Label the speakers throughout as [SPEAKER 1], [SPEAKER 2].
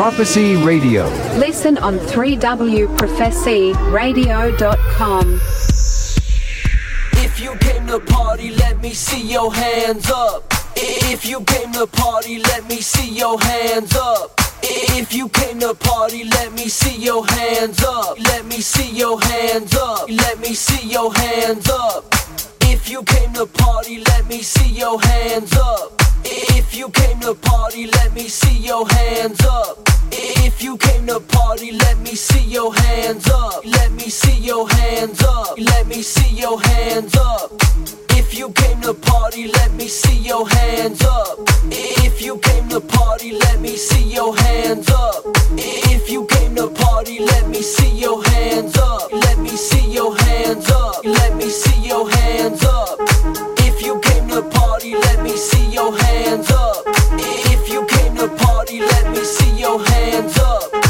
[SPEAKER 1] Prophecy Radio.
[SPEAKER 2] Listen on 3wprophecyradio.com.
[SPEAKER 3] If you came to party, let me see your hands up. If you came to party, let me see your hands up. If you came to party, let me see your hands up. Let me see your hands up. Let me see your hands up. If you came to party, let me see your hands up. If you came to party, let me see your hands up. If you came to party, let me see your hands up. Let me see your hands up. Let me see your hands up. If you came to party, let me see your hands up. If you came to party, let me see your hands up. If you came to party, let me see your hands up. Let me see your hands up. Let me see your hands up. To party, let me see your hands up. If you came to party, let me see your hands up.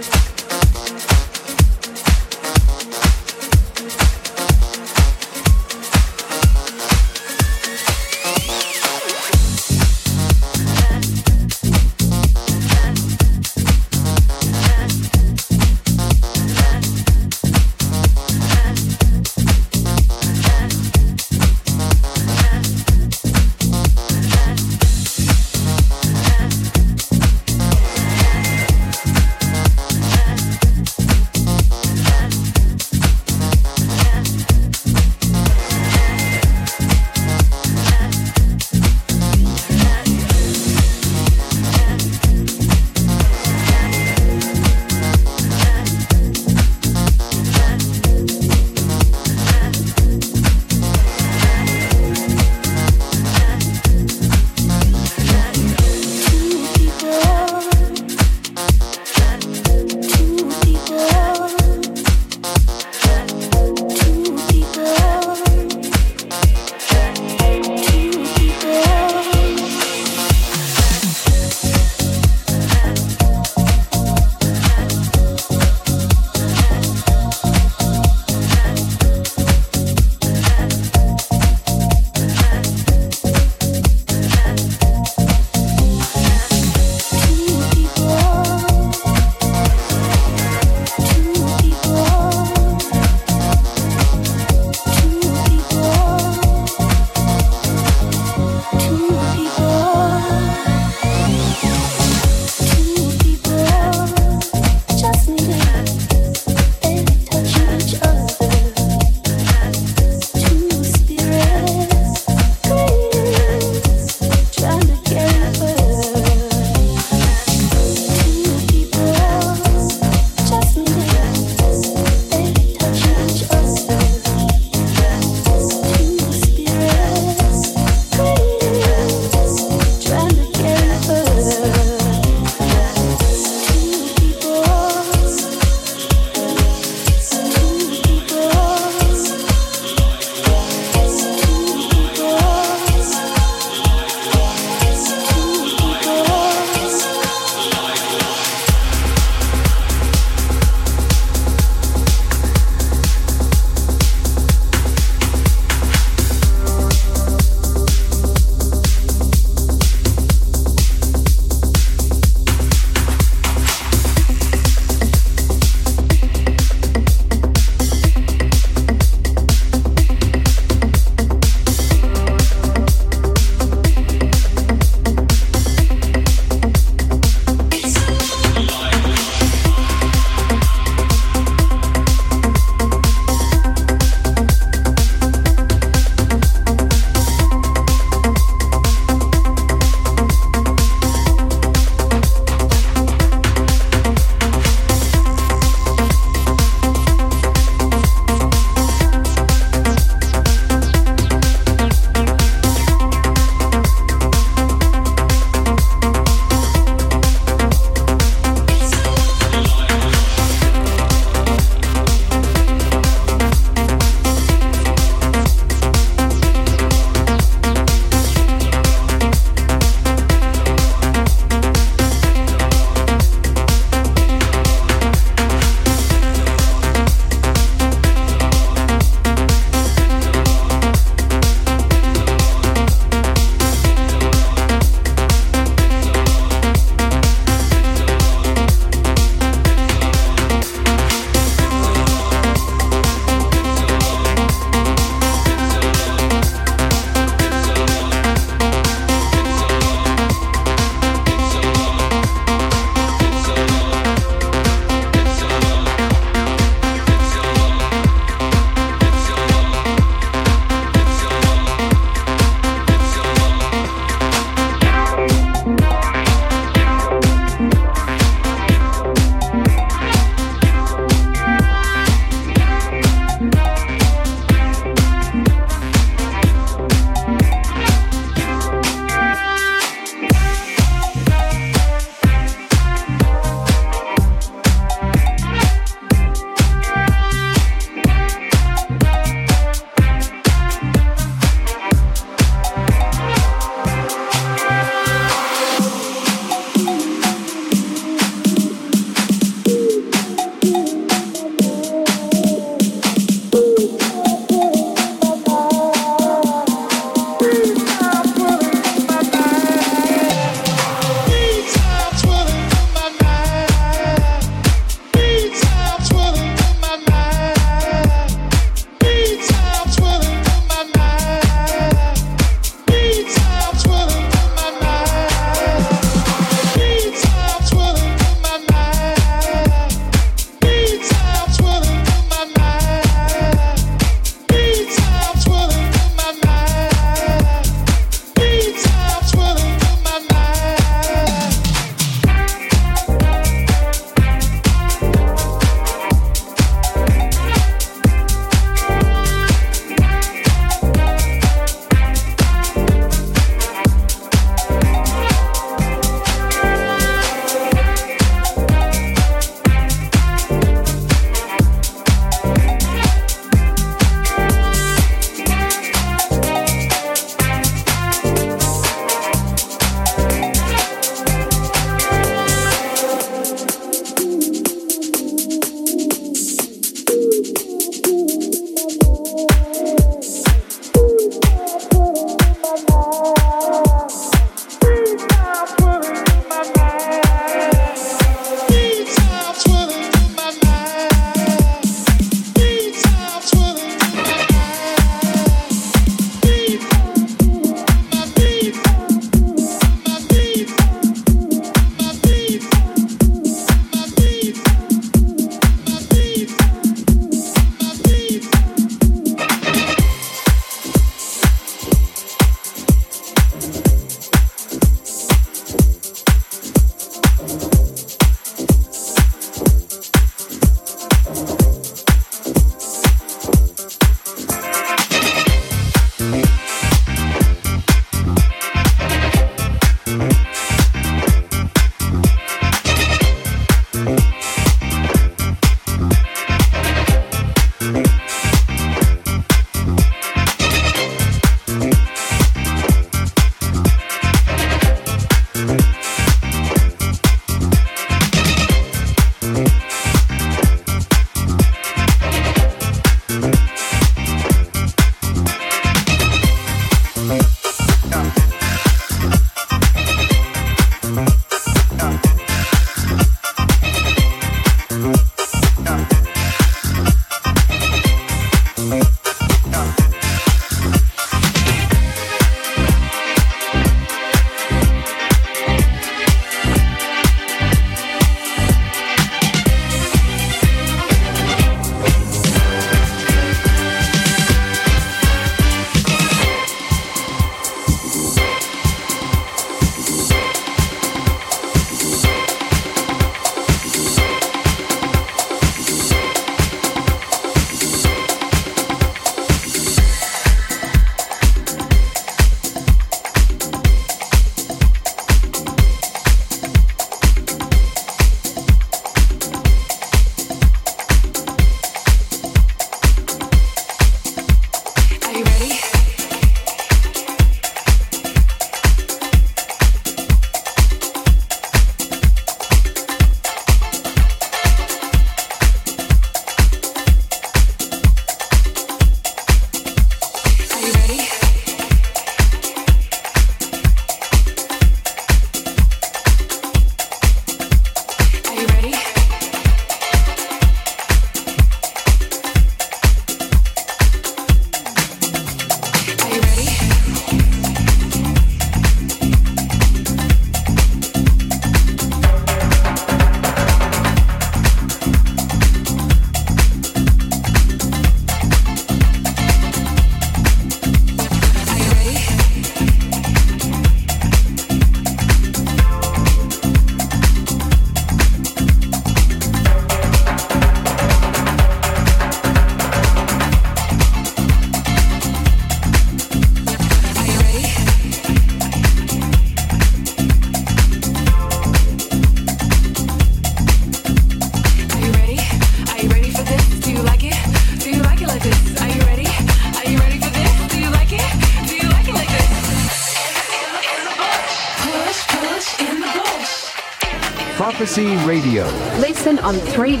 [SPEAKER 2] Listen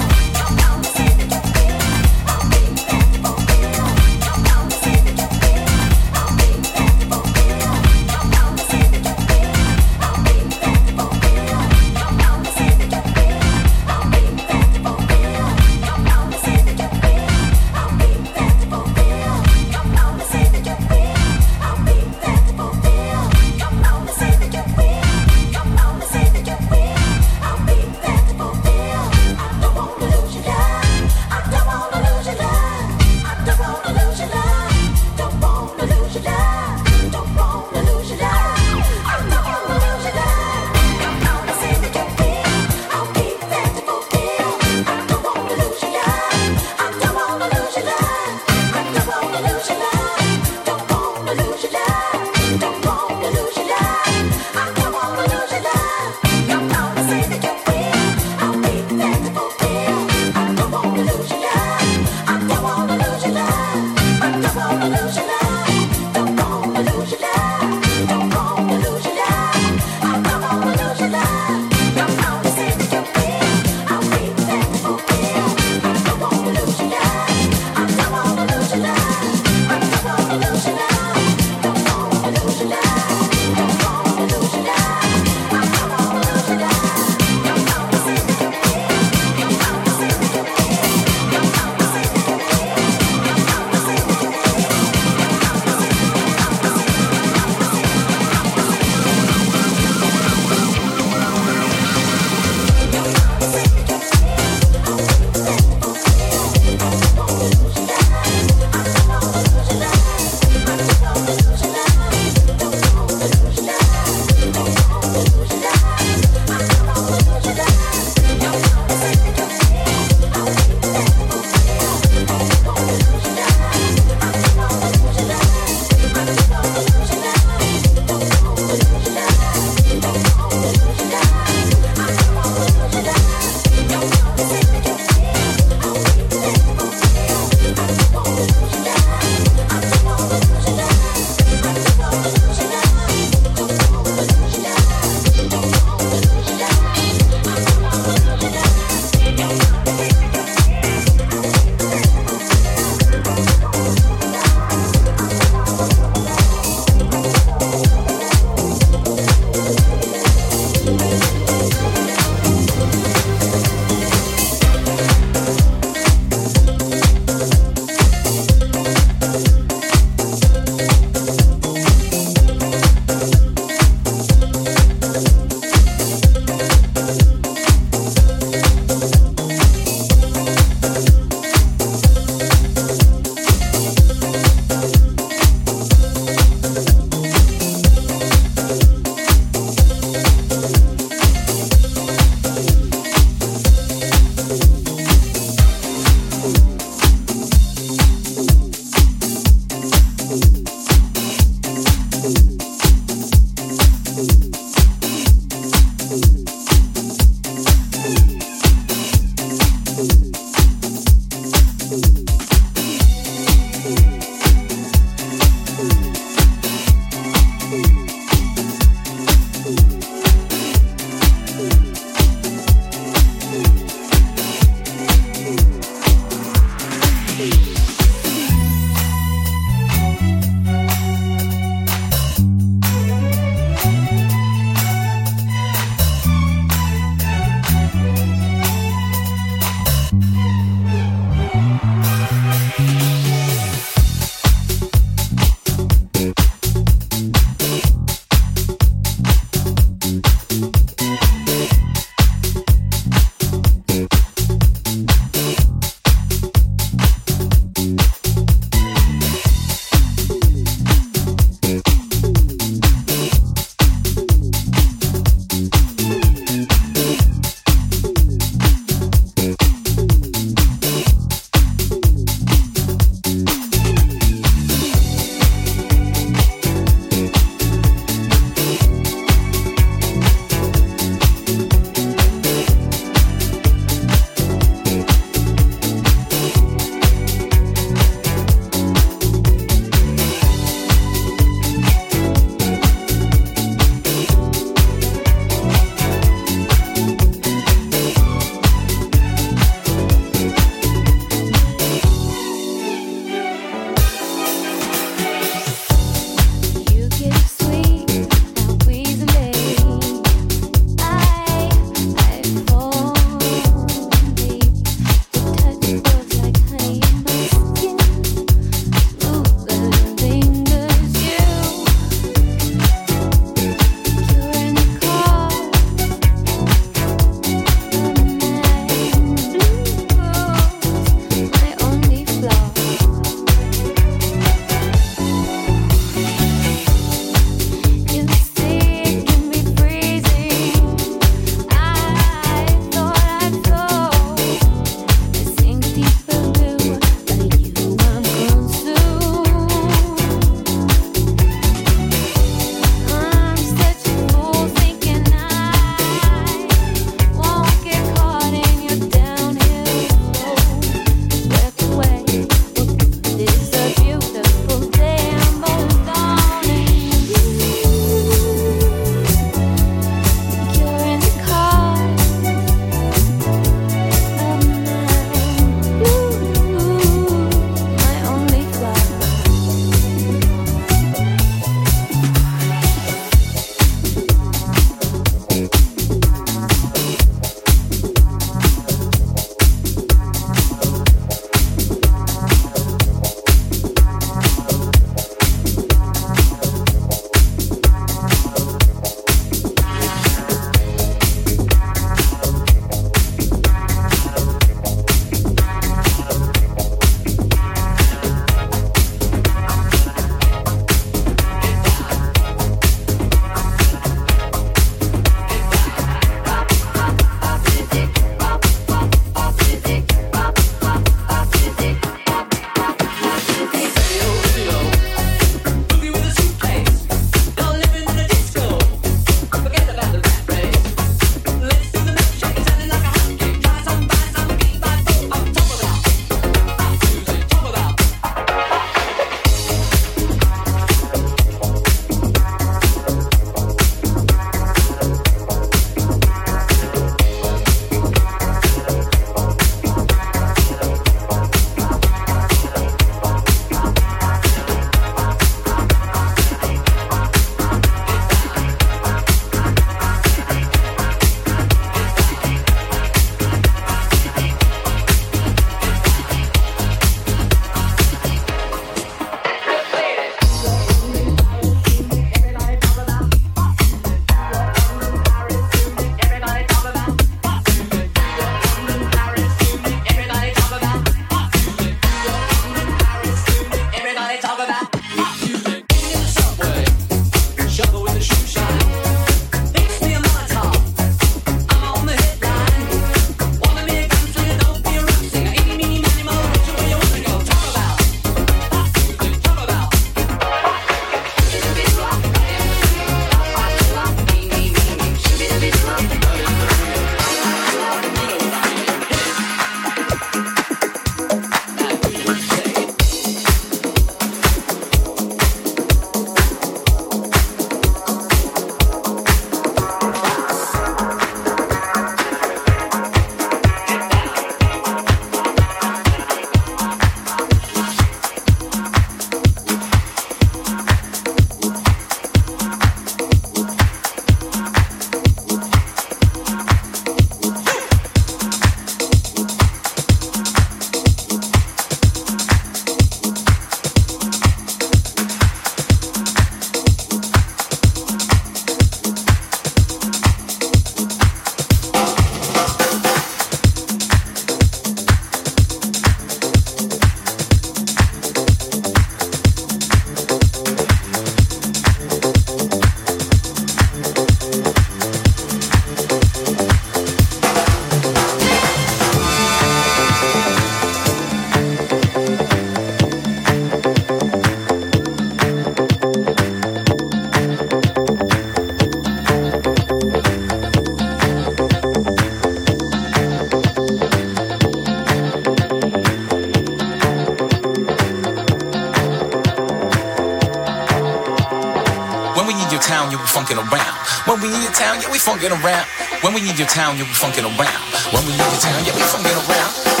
[SPEAKER 4] funkin' around. When we in your town, yeah, be funkin' around. When we in your town, yeah, be funkin' around.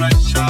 [SPEAKER 3] pressure.